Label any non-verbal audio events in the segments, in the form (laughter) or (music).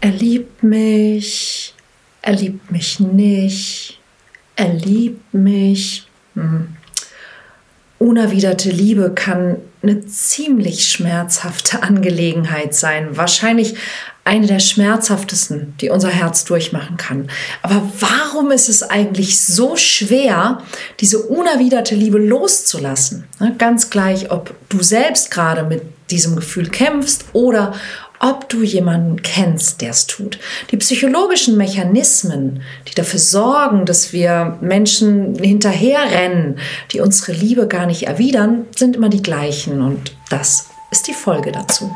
er liebt mich, er liebt mich nicht, er liebt mich. Hm. Unerwiderte Liebe kann eine ziemlich schmerzhafte Angelegenheit sein. Wahrscheinlich eine der schmerzhaftesten, die unser Herz durchmachen kann. Aber warum ist es eigentlich so schwer, diese unerwiderte Liebe loszulassen? Ganz gleich, ob du selbst gerade mit diesem Gefühl kämpfst oder ob du jemanden kennst, der es tut. Die psychologischen Mechanismen, die dafür sorgen, dass wir Menschen hinterherrennen, die unsere Liebe gar nicht erwidern, sind immer die gleichen. Und das ist die Folge dazu.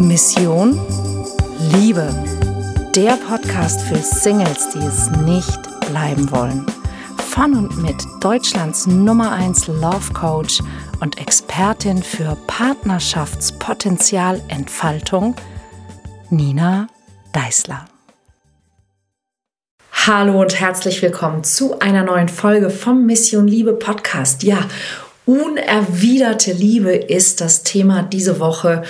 Mission Liebe der Podcast für Singles, die es nicht bleiben wollen. Von und mit Deutschlands Nummer 1 Love Coach und Expertin für Partnerschaftspotenzialentfaltung, Nina Deißler. Hallo und herzlich willkommen zu einer neuen Folge vom Mission Liebe Podcast. Ja, Unerwiderte Liebe ist das Thema diese Woche.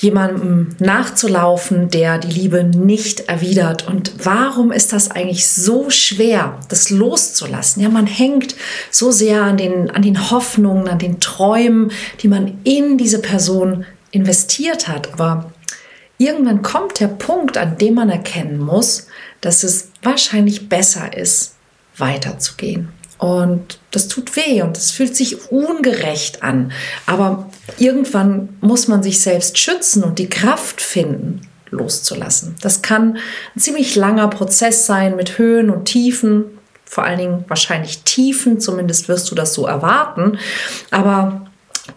Jemandem nachzulaufen, der die Liebe nicht erwidert. Und warum ist das eigentlich so schwer, das loszulassen? Ja, man hängt so sehr an den, an den Hoffnungen, an den Träumen, die man in diese Person investiert hat. Aber irgendwann kommt der Punkt, an dem man erkennen muss, dass es wahrscheinlich besser ist, weiterzugehen. Und das tut weh und es fühlt sich ungerecht an. Aber irgendwann muss man sich selbst schützen und die Kraft finden, loszulassen. Das kann ein ziemlich langer Prozess sein mit Höhen und Tiefen. Vor allen Dingen wahrscheinlich Tiefen, zumindest wirst du das so erwarten. Aber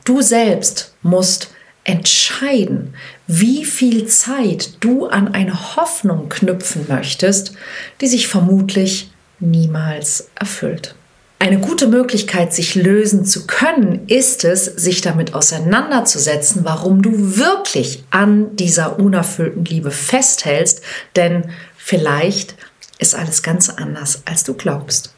du selbst musst entscheiden, wie viel Zeit du an eine Hoffnung knüpfen möchtest, die sich vermutlich niemals erfüllt. Eine gute Möglichkeit, sich lösen zu können, ist es, sich damit auseinanderzusetzen, warum du wirklich an dieser unerfüllten Liebe festhältst, denn vielleicht ist alles ganz anders, als du glaubst.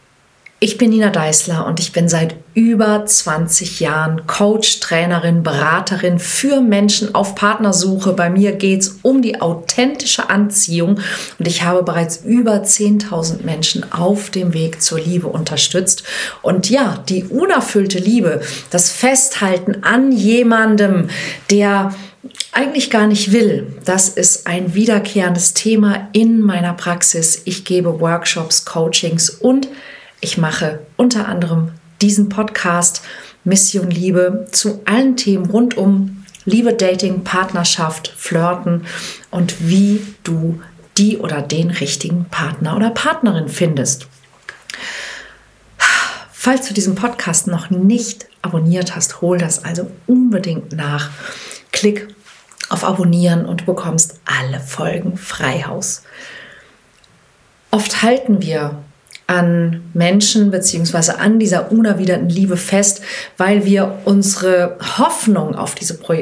Ich bin Nina Deißler und ich bin seit über 20 Jahren Coach, Trainerin, Beraterin für Menschen auf Partnersuche. Bei mir geht es um die authentische Anziehung und ich habe bereits über 10.000 Menschen auf dem Weg zur Liebe unterstützt. Und ja, die unerfüllte Liebe, das Festhalten an jemandem, der eigentlich gar nicht will. Das ist ein wiederkehrendes Thema in meiner Praxis. Ich gebe Workshops, Coachings und ich mache unter anderem diesen Podcast Mission Liebe zu allen Themen rund um Liebe, Dating, Partnerschaft, Flirten und wie du die oder den richtigen Partner oder Partnerin findest. Falls du diesen Podcast noch nicht abonniert hast, hol das also unbedingt nach. Klick auf Abonnieren und du bekommst alle Folgen Freihaus. Oft halten wir an Menschen beziehungsweise an dieser unerwiderten Liebe fest, weil wir unsere Hoffnung auf diese Pro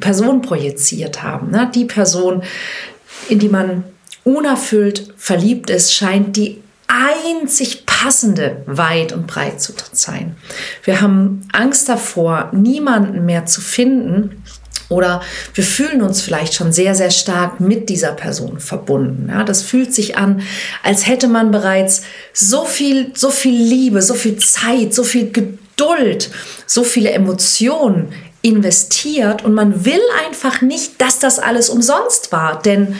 Person projiziert haben. Ne? Die Person, in die man unerfüllt verliebt ist, scheint die einzig passende weit und breit zu sein. Wir haben Angst davor, niemanden mehr zu finden, oder wir fühlen uns vielleicht schon sehr, sehr stark mit dieser Person verbunden. Ja, das fühlt sich an, als hätte man bereits so viel, so viel Liebe, so viel Zeit, so viel Geduld, so viele Emotionen investiert und man will einfach nicht, dass das alles umsonst war. Denn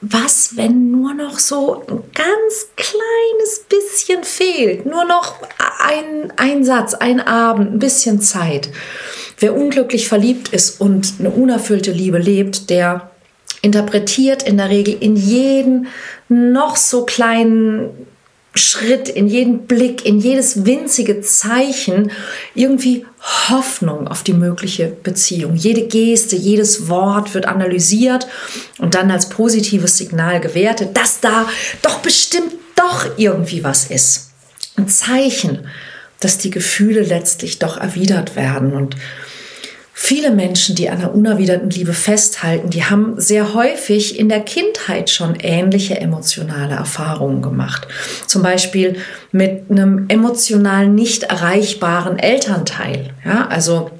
was, wenn nur noch so ein ganz kleines bisschen fehlt? Nur noch ein, ein Satz, ein Abend, ein bisschen Zeit. Wer unglücklich verliebt ist und eine unerfüllte Liebe lebt, der interpretiert in der Regel in jeden noch so kleinen Schritt, in jeden Blick, in jedes winzige Zeichen irgendwie Hoffnung auf die mögliche Beziehung. Jede Geste, jedes Wort wird analysiert und dann als positives Signal gewertet, dass da doch bestimmt doch irgendwie was ist. Ein Zeichen, dass die Gefühle letztlich doch erwidert werden. Und Viele Menschen, die an der unerwiderten Liebe festhalten, die haben sehr häufig in der Kindheit schon ähnliche emotionale Erfahrungen gemacht. Zum Beispiel mit einem emotional nicht erreichbaren Elternteil. Ja, also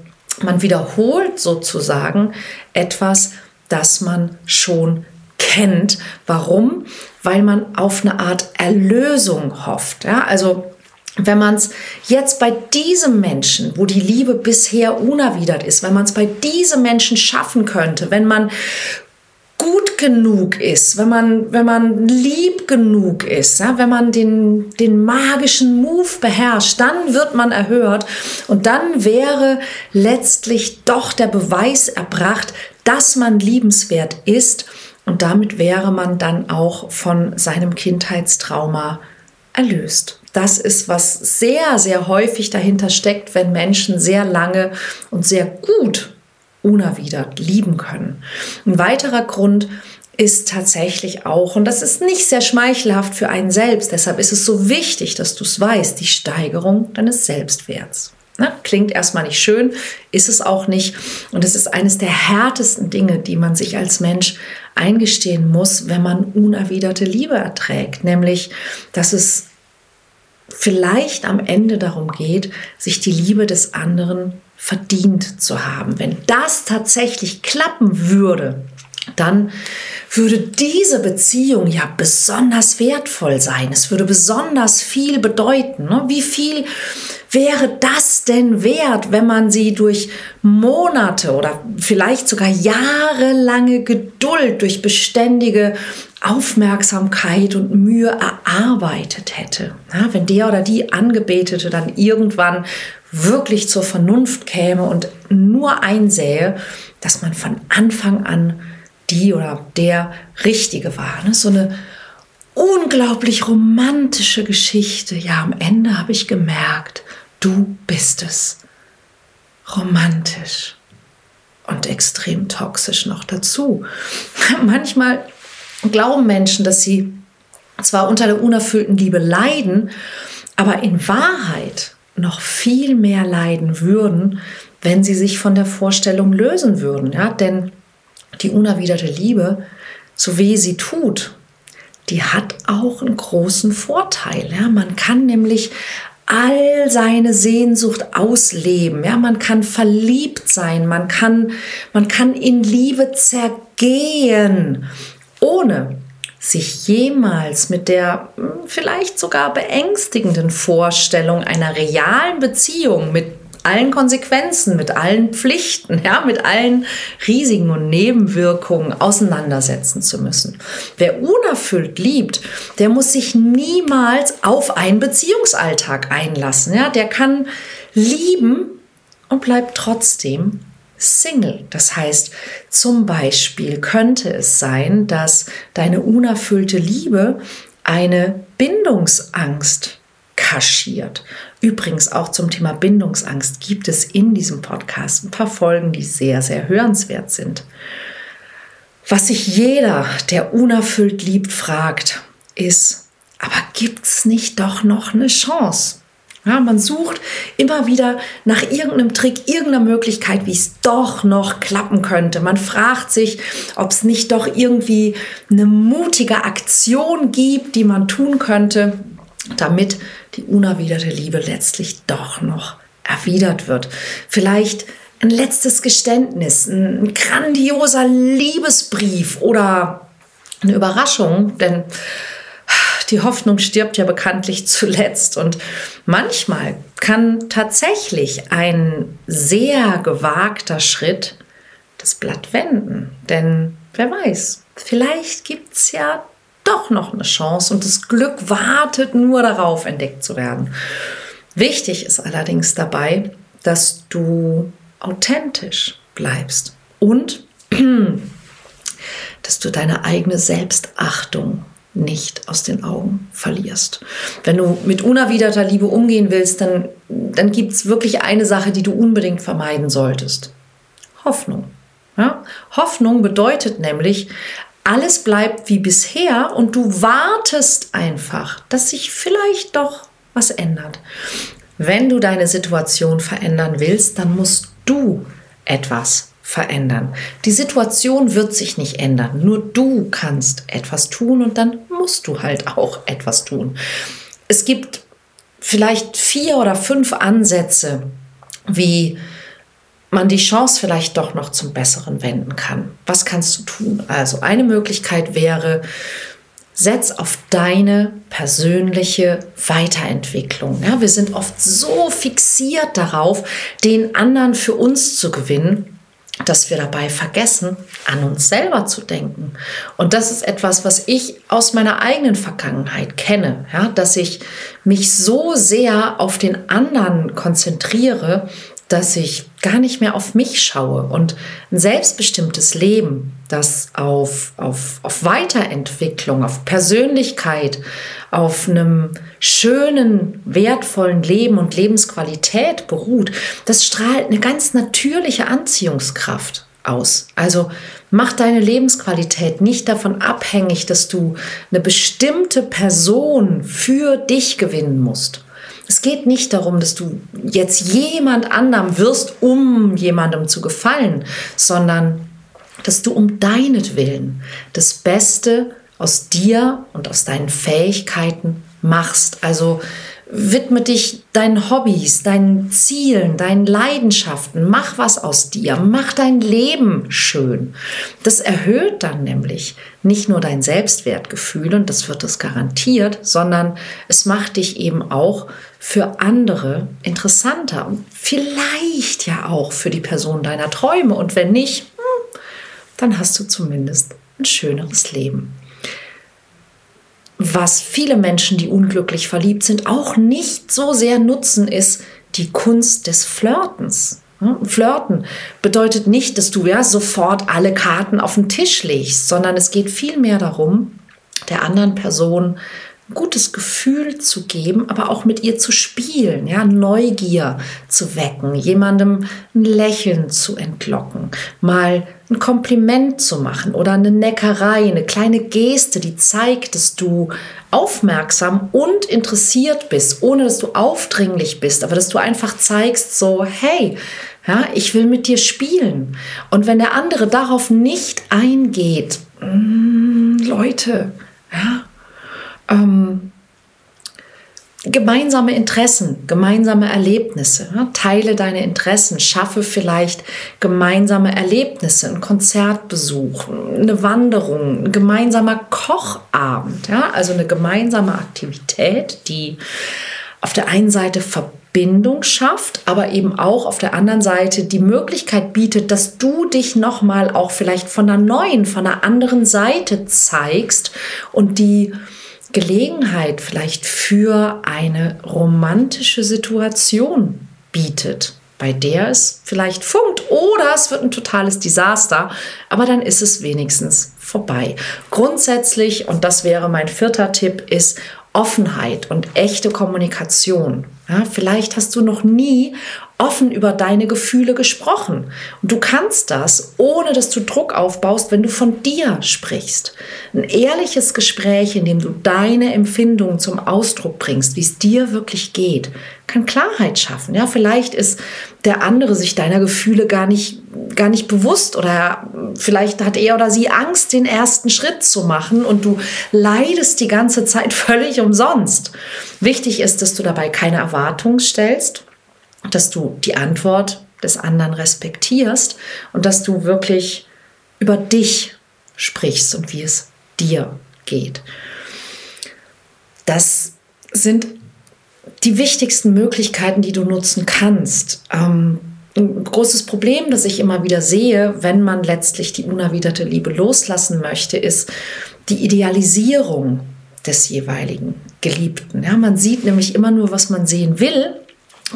man wiederholt sozusagen etwas, das man schon kennt. Warum? Weil man auf eine Art Erlösung hofft. Ja, also wenn man es jetzt bei diesem Menschen, wo die Liebe bisher unerwidert ist, wenn man es bei diesem Menschen schaffen könnte, wenn man gut genug ist, wenn man, wenn man lieb genug ist, ja, wenn man den, den magischen Move beherrscht, dann wird man erhört und dann wäre letztlich doch der Beweis erbracht, dass man liebenswert ist und damit wäre man dann auch von seinem Kindheitstrauma erlöst. Das ist, was sehr, sehr häufig dahinter steckt, wenn Menschen sehr lange und sehr gut unerwidert lieben können. Ein weiterer Grund ist tatsächlich auch, und das ist nicht sehr schmeichelhaft für einen selbst, deshalb ist es so wichtig, dass du es weißt, die Steigerung deines Selbstwerts. Na, klingt erstmal nicht schön, ist es auch nicht. Und es ist eines der härtesten Dinge, die man sich als Mensch eingestehen muss, wenn man unerwiderte Liebe erträgt. Nämlich, dass es vielleicht am Ende darum geht, sich die Liebe des anderen verdient zu haben. Wenn das tatsächlich klappen würde, dann würde diese Beziehung ja besonders wertvoll sein. Es würde besonders viel bedeuten. Ne? Wie viel wäre das denn wert, wenn man sie durch Monate oder vielleicht sogar jahrelange Geduld, durch beständige Aufmerksamkeit und Mühe erarbeitet hätte? Ja, wenn der oder die Angebetete dann irgendwann wirklich zur Vernunft käme und nur einsähe, dass man von Anfang an die oder der Richtige war. Ne? So eine unglaublich romantische Geschichte. Ja, am Ende habe ich gemerkt, du bist es. Romantisch und extrem toxisch noch dazu. (laughs) Manchmal glauben Menschen, dass sie zwar unter der unerfüllten Liebe leiden, aber in Wahrheit noch viel mehr leiden würden, wenn sie sich von der Vorstellung lösen würden. Ja? Denn die unerwiderte Liebe, so wie sie tut, die hat auch einen großen Vorteil. Ja? Man kann nämlich all seine Sehnsucht ausleben. Ja, man kann verliebt sein, man kann, man kann in Liebe zergehen, ohne sich jemals mit der hm, vielleicht sogar beängstigenden Vorstellung einer realen Beziehung mit allen Konsequenzen, mit allen Pflichten, (laughs) ja, mit allen Risiken und Nebenwirkungen auseinandersetzen zu müssen. Wer unerfüllt liebt, der muss sich niemals auf einen Beziehungsalltag einlassen. Ja, der kann lieben und bleibt trotzdem Single. Das heißt, zum Beispiel könnte es sein, dass deine unerfüllte Liebe eine Bindungsangst kaschiert. Übrigens auch zum Thema Bindungsangst gibt es in diesem Podcast ein paar Folgen, die sehr, sehr hörenswert sind. Was sich jeder, der unerfüllt liebt, fragt, ist, aber gibt es nicht doch noch eine Chance? Ja, man sucht immer wieder nach irgendeinem Trick, irgendeiner Möglichkeit, wie es doch noch klappen könnte. Man fragt sich, ob es nicht doch irgendwie eine mutige Aktion gibt, die man tun könnte, damit die unerwiderte Liebe letztlich doch noch erwidert wird. Vielleicht ein letztes Geständnis, ein grandioser Liebesbrief oder eine Überraschung, denn die Hoffnung stirbt ja bekanntlich zuletzt und manchmal kann tatsächlich ein sehr gewagter Schritt das Blatt wenden, denn wer weiß, vielleicht gibt es ja doch noch eine Chance und das Glück wartet nur darauf, entdeckt zu werden. Wichtig ist allerdings dabei, dass du authentisch bleibst und (clears throat) dass du deine eigene Selbstachtung nicht aus den Augen verlierst. Wenn du mit unerwiderter Liebe umgehen willst, dann, dann gibt es wirklich eine Sache, die du unbedingt vermeiden solltest. Hoffnung. Ja? Hoffnung bedeutet nämlich, alles bleibt wie bisher und du wartest einfach, dass sich vielleicht doch was ändert. Wenn du deine Situation verändern willst, dann musst du etwas verändern. Die Situation wird sich nicht ändern. Nur du kannst etwas tun und dann musst du halt auch etwas tun. Es gibt vielleicht vier oder fünf Ansätze, wie man die Chance vielleicht doch noch zum Besseren wenden kann. Was kannst du tun? Also eine Möglichkeit wäre, setz auf deine persönliche Weiterentwicklung. Ja, wir sind oft so fixiert darauf, den anderen für uns zu gewinnen, dass wir dabei vergessen, an uns selber zu denken. Und das ist etwas, was ich aus meiner eigenen Vergangenheit kenne, ja, dass ich mich so sehr auf den anderen konzentriere, dass ich gar nicht mehr auf mich schaue und ein selbstbestimmtes Leben, das auf, auf, auf Weiterentwicklung, auf Persönlichkeit, auf einem schönen, wertvollen Leben und Lebensqualität beruht, das strahlt eine ganz natürliche Anziehungskraft aus. Also mach deine Lebensqualität nicht davon abhängig, dass du eine bestimmte Person für dich gewinnen musst. Es geht nicht darum, dass du jetzt jemand anderem wirst, um jemandem zu gefallen, sondern dass du um deinetwillen das Beste aus dir und aus deinen Fähigkeiten machst. Also widme dich deinen Hobbys, deinen Zielen, deinen Leidenschaften. Mach was aus dir. Mach dein Leben schön. Das erhöht dann nämlich nicht nur dein Selbstwertgefühl und das wird es garantiert, sondern es macht dich eben auch für andere interessanter und vielleicht ja auch für die Person deiner Träume. Und wenn nicht, hm, dann hast du zumindest ein schöneres Leben was viele Menschen, die unglücklich verliebt sind, auch nicht so sehr nutzen, ist die Kunst des Flirtens. Flirten bedeutet nicht, dass du ja sofort alle Karten auf den Tisch legst, sondern es geht vielmehr darum, der anderen Person gutes Gefühl zu geben, aber auch mit ihr zu spielen, ja, Neugier zu wecken, jemandem ein Lächeln zu entlocken, mal ein Kompliment zu machen oder eine Neckerei, eine kleine Geste, die zeigt, dass du aufmerksam und interessiert bist, ohne dass du aufdringlich bist, aber dass du einfach zeigst, so, hey, ja, ich will mit dir spielen. Und wenn der andere darauf nicht eingeht, mh, mm, Leute, ja, ähm, gemeinsame Interessen, gemeinsame Erlebnisse. Ja? Teile deine Interessen, schaffe vielleicht gemeinsame Erlebnisse, ein Konzertbesuch, eine Wanderung, ein gemeinsamer Kochabend. Ja? Also eine gemeinsame Aktivität, die auf der einen Seite Verbindung schafft, aber eben auch auf der anderen Seite die Möglichkeit bietet, dass du dich nochmal auch vielleicht von einer neuen, von einer anderen Seite zeigst und die Gelegenheit vielleicht für eine romantische Situation bietet, bei der es vielleicht funkt oder es wird ein totales Desaster, aber dann ist es wenigstens vorbei. Grundsätzlich, und das wäre mein vierter Tipp, ist Offenheit und echte Kommunikation. Ja, vielleicht hast du noch nie offen über deine Gefühle gesprochen. Und du kannst das, ohne dass du Druck aufbaust, wenn du von dir sprichst. Ein ehrliches Gespräch, in dem du deine Empfindungen zum Ausdruck bringst, wie es dir wirklich geht, kann Klarheit schaffen. Ja, vielleicht ist der andere sich deiner Gefühle gar nicht, gar nicht bewusst oder vielleicht hat er oder sie Angst, den ersten Schritt zu machen und du leidest die ganze Zeit (laughs) völlig umsonst. Wichtig ist, dass du dabei keine Erwartungen stellst dass du die Antwort des anderen respektierst und dass du wirklich über dich sprichst und wie es dir geht. Das sind die wichtigsten Möglichkeiten, die du nutzen kannst. Ähm, ein großes Problem, das ich immer wieder sehe, wenn man letztlich die unerwiderte Liebe loslassen möchte, ist die Idealisierung des jeweiligen Geliebten. Ja, man sieht nämlich immer nur, was man sehen will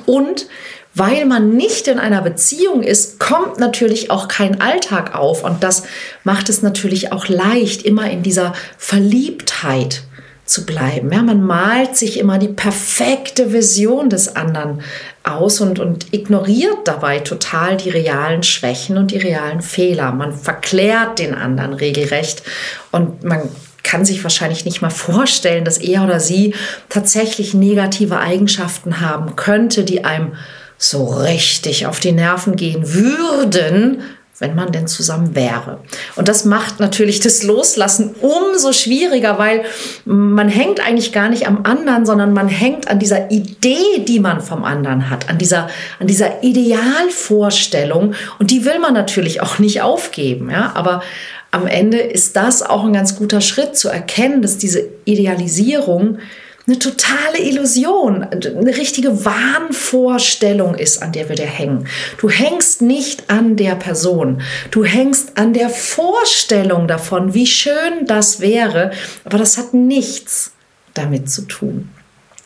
und weil man nicht in einer Beziehung ist, kommt natürlich auch kein Alltag auf. Und das macht es natürlich auch leicht, immer in dieser Verliebtheit zu bleiben. Ja, man malt sich immer die perfekte Vision des anderen aus und, und ignoriert dabei total die realen Schwächen und die realen Fehler. Man verklärt den anderen regelrecht und man kann sich wahrscheinlich nicht mal vorstellen, dass er oder sie tatsächlich negative Eigenschaften haben könnte, die einem so richtig auf die Nerven gehen würden, wenn man denn zusammen wäre. Und das macht natürlich das Loslassen umso schwieriger, weil man hängt eigentlich gar nicht am anderen, sondern man hängt an dieser Idee, die man vom anderen hat, an dieser, an dieser Idealvorstellung. Und die will man natürlich auch nicht aufgeben. Ja? Aber am Ende ist das auch ein ganz guter Schritt zu erkennen, dass diese Idealisierung eine totale Illusion, eine richtige Wahnvorstellung ist, an der wir da hängen. Du hängst nicht an der Person, du hängst an der Vorstellung davon, wie schön das wäre, aber das hat nichts damit zu tun.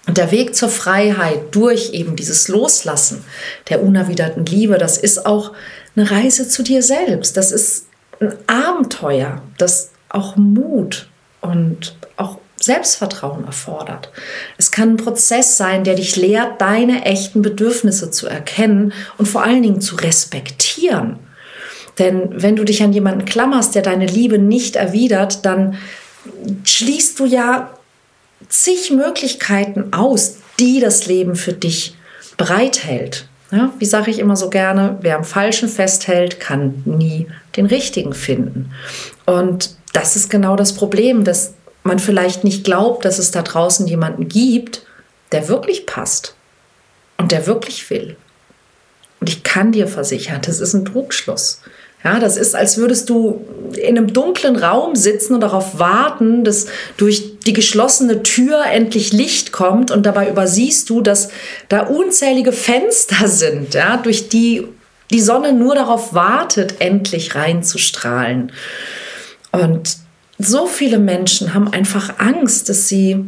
Und der Weg zur Freiheit durch eben dieses Loslassen der unerwiderten Liebe, das ist auch eine Reise zu dir selbst. Das ist ein Abenteuer, das auch Mut und auch Selbstvertrauen erfordert. Es kann ein Prozess sein, der dich lehrt, deine echten Bedürfnisse zu erkennen und vor allen Dingen zu respektieren. Denn wenn du dich an jemanden klammerst, der deine Liebe nicht erwidert, dann schließt du ja zig Möglichkeiten aus, die das Leben für dich bereithält. Ja, wie sage ich immer so gerne, wer am Falschen festhält, kann nie den Richtigen finden. Und das ist genau das Problem, dass man vielleicht nicht glaubt, dass es da draußen jemanden gibt, der wirklich passt und der wirklich will. Und ich kann dir versichern, das ist ein Trugschluss. Ja, das ist, als würdest du in einem dunklen Raum sitzen und darauf warten, dass durch die geschlossene Tür endlich Licht kommt und dabei übersiehst du, dass da unzählige Fenster sind, ja, durch die die Sonne nur darauf wartet, endlich reinzustrahlen. Und so viele Menschen haben einfach Angst, dass sie,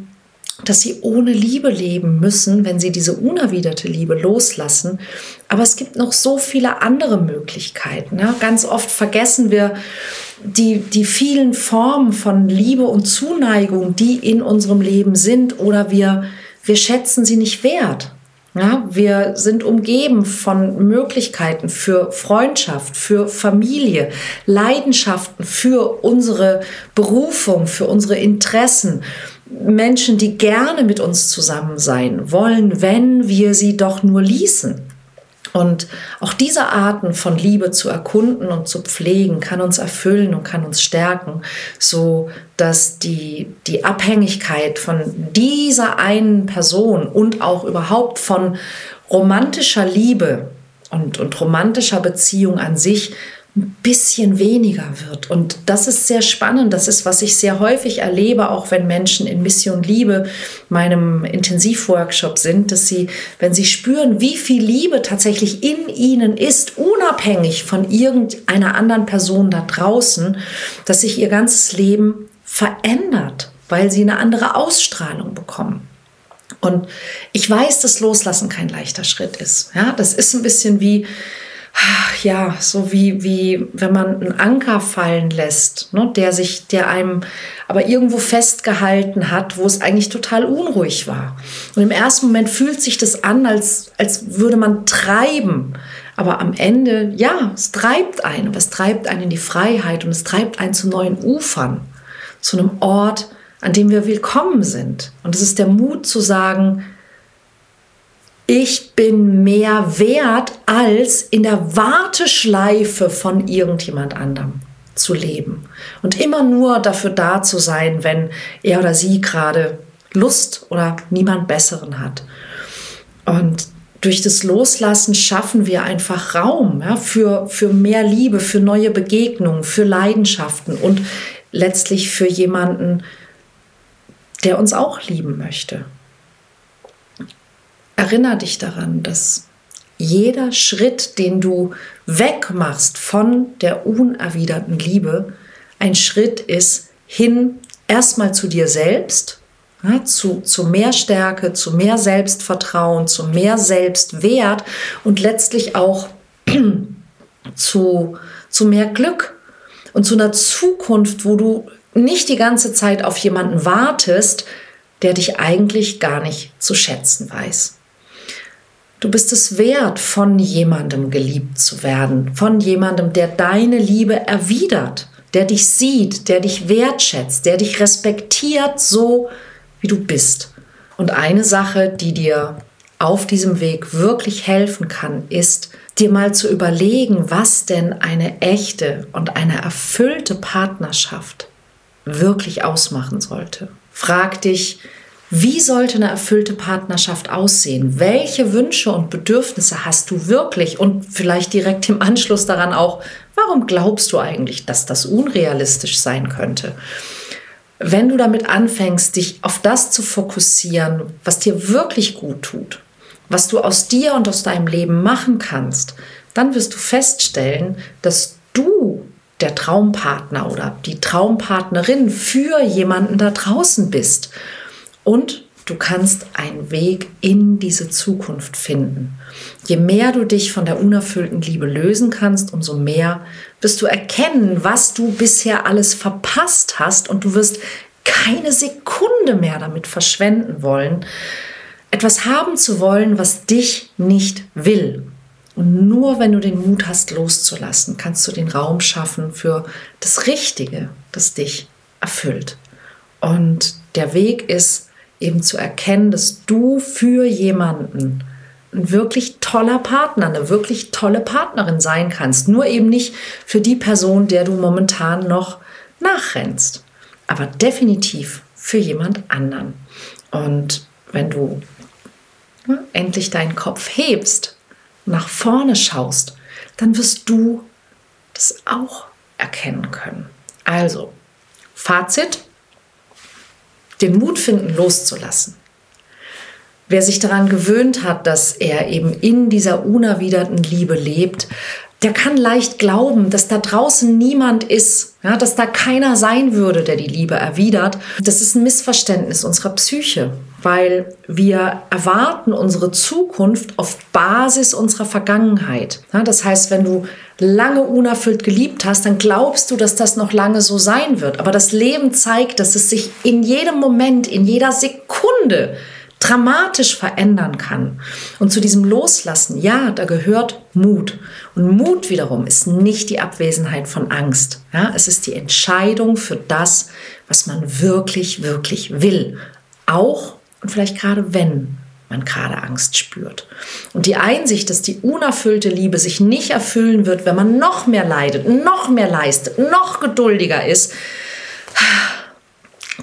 dass sie ohne Liebe leben müssen, wenn sie diese unerwiderte Liebe loslassen. Aber es gibt noch so viele andere Möglichkeiten. Ja? Ganz oft vergessen wir die, die vielen Formen von Liebe und Zuneigung, die in unserem Leben sind, oder wir, wir schätzen sie nicht wert. Ja, wir sind umgeben von Möglichkeiten für Freundschaft, für Familie, Leidenschaften für unsere Berufung, für unsere Interessen. Menschen, die gerne mit uns zusammen sein wollen, wenn wir sie doch nur ließen. Und auch diese Arten von Liebe zu erkunden und zu pflegen, kann uns erfüllen und kann uns stärken, so dass die, die Abhängigkeit von dieser einen Person und auch überhaupt von romantischer Liebe und, und romantischer Beziehung an sich bisschen weniger wird. Und das ist sehr spannend. Das ist, was ich sehr häufig erlebe, auch wenn Menschen in Mission Liebe, meinem Intensivworkshop sind, dass sie, wenn sie spüren, wie viel Liebe tatsächlich in ihnen ist, unabhängig von irgendeiner anderen Person da draußen, dass sich ihr ganzes Leben verändert, weil sie eine andere Ausstrahlung bekommen. Und ich weiß, dass Loslassen kein leichter Schritt ist. Ja, das ist ein bisschen wie, ja, so wie, wie wenn man einen Anker fallen lässt, ne, der sich, der einem aber irgendwo festgehalten hat, wo es eigentlich total unruhig war. Und im ersten Moment fühlt sich das an, als, als würde man treiben. Aber am Ende, ja, es treibt einen, aber es treibt einen in die Freiheit und es treibt einen zu neuen Ufern, zu einem Ort, an dem wir willkommen sind. Und es ist der Mut zu sagen, ich bin mehr wert, als in der Warteschleife von irgendjemand anderem zu leben. Und immer nur dafür da zu sein, wenn er oder sie gerade Lust oder niemand Besseren hat. Und durch das Loslassen schaffen wir einfach Raum ja, für, für mehr Liebe, für neue Begegnungen, für Leidenschaften und letztlich für jemanden, der uns auch lieben möchte. Erinner dich daran, dass jeder Schritt, den du wegmachst von der unerwiderten Liebe, ein Schritt ist hin erstmal zu dir selbst, ja, zu, zu mehr Stärke, zu mehr Selbstvertrauen, zu mehr Selbstwert und letztlich auch (clears throat) zu, zu mehr Glück und zu einer Zukunft, wo du nicht die ganze Zeit auf jemanden wartest, der dich eigentlich gar nicht zu schätzen weiß. Du bist es wert, von jemandem geliebt zu werden, von jemandem, der deine Liebe erwidert, der dich sieht, der dich wertschätzt, der dich respektiert, so wie du bist. Und eine Sache, die dir auf diesem Weg wirklich helfen kann, ist, dir mal zu überlegen, was denn eine echte und eine erfüllte Partnerschaft wirklich ausmachen sollte. Frag dich, wie sollte eine erfüllte Partnerschaft aussehen? Welche Wünsche und Bedürfnisse hast du wirklich? Und vielleicht direkt im Anschluss daran auch, warum glaubst du eigentlich, dass das unrealistisch sein könnte? Wenn du damit anfängst, dich auf das zu fokussieren, was dir wirklich gut tut, was du aus dir und aus deinem Leben machen kannst, dann wirst du feststellen, dass du der Traumpartner oder die Traumpartnerin für jemanden da draußen bist. Und du kannst einen Weg in diese Zukunft finden. Je mehr du dich von der unerfüllten Liebe lösen kannst, umso mehr wirst du erkennen, was du bisher alles verpasst hast und du wirst keine Sekunde mehr damit verschwenden wollen, etwas haben zu wollen, was dich nicht will. Und nur wenn du den Mut hast, loszulassen, kannst du den Raum schaffen für das Richtige, das dich erfüllt. Und der Weg ist eben zu erkennen, dass du für jemanden ein wirklich toller Partner, eine wirklich tolle Partnerin sein kannst. Nur eben nicht für die Person, der du momentan noch nachrennst, aber definitiv für jemand anderen. Und wenn du ne, endlich deinen Kopf hebst, nach vorne schaust, dann wirst du das auch erkennen können. Also, Fazit, den Mut finden, loszulassen. Wer sich daran gewöhnt hat, dass er eben in dieser unerwiderten Liebe lebt, der kann leicht glauben, dass da draußen niemand ist, ja, dass da keiner sein würde, der die Liebe erwidert. Das ist ein Missverständnis unserer Psyche, weil wir erwarten unsere Zukunft auf Basis unserer Vergangenheit. Das heißt, wenn du lange unerfüllt geliebt hast, dann glaubst du, dass das noch lange so sein wird. Aber das Leben zeigt, dass es sich in jedem Moment, in jeder Sekunde dramatisch verändern kann. Und zu diesem Loslassen, ja, da gehört Mut. Und Mut wiederum ist nicht die Abwesenheit von Angst. Ja, es ist die Entscheidung für das, was man wirklich, wirklich will. Auch und vielleicht gerade wenn man gerade Angst spürt. Und die Einsicht, dass die unerfüllte Liebe sich nicht erfüllen wird, wenn man noch mehr leidet, noch mehr leistet, noch geduldiger ist,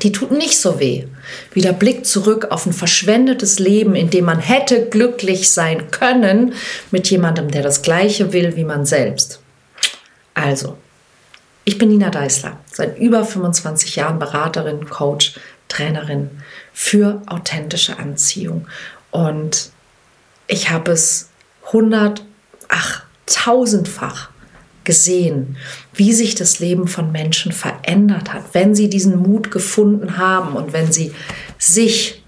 die tut nicht so weh wie der Blick zurück auf ein verschwendetes Leben, in dem man hätte glücklich sein können mit jemandem, der das gleiche will wie man selbst. Also, ich bin Nina Deißler, seit über 25 Jahren Beraterin, Coach, Trainerin für authentische Anziehung und ich habe es hundert, ach, tausendfach gesehen, wie sich das Leben von Menschen verändert hat, wenn sie diesen Mut gefunden haben und wenn sie sich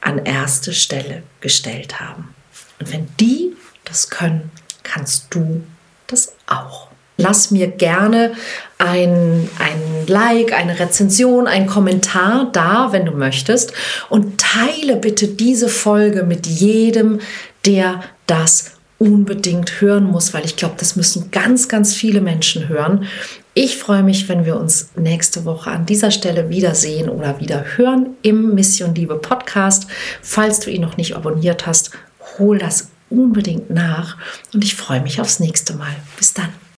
an erste Stelle gestellt haben. Und wenn die das können, kannst du das auch. Lass mir gerne ein, ein Like, eine Rezension, ein Kommentar da, wenn du möchtest. Und teile bitte diese Folge mit jedem, der das unbedingt hören muss, weil ich glaube, das müssen ganz, ganz viele Menschen hören. Ich freue mich, wenn wir uns nächste Woche an dieser Stelle wiedersehen oder wieder hören im Mission Liebe Podcast. Falls du ihn noch nicht abonniert hast, hol das unbedingt nach und ich freue mich aufs nächste Mal. Bis dann.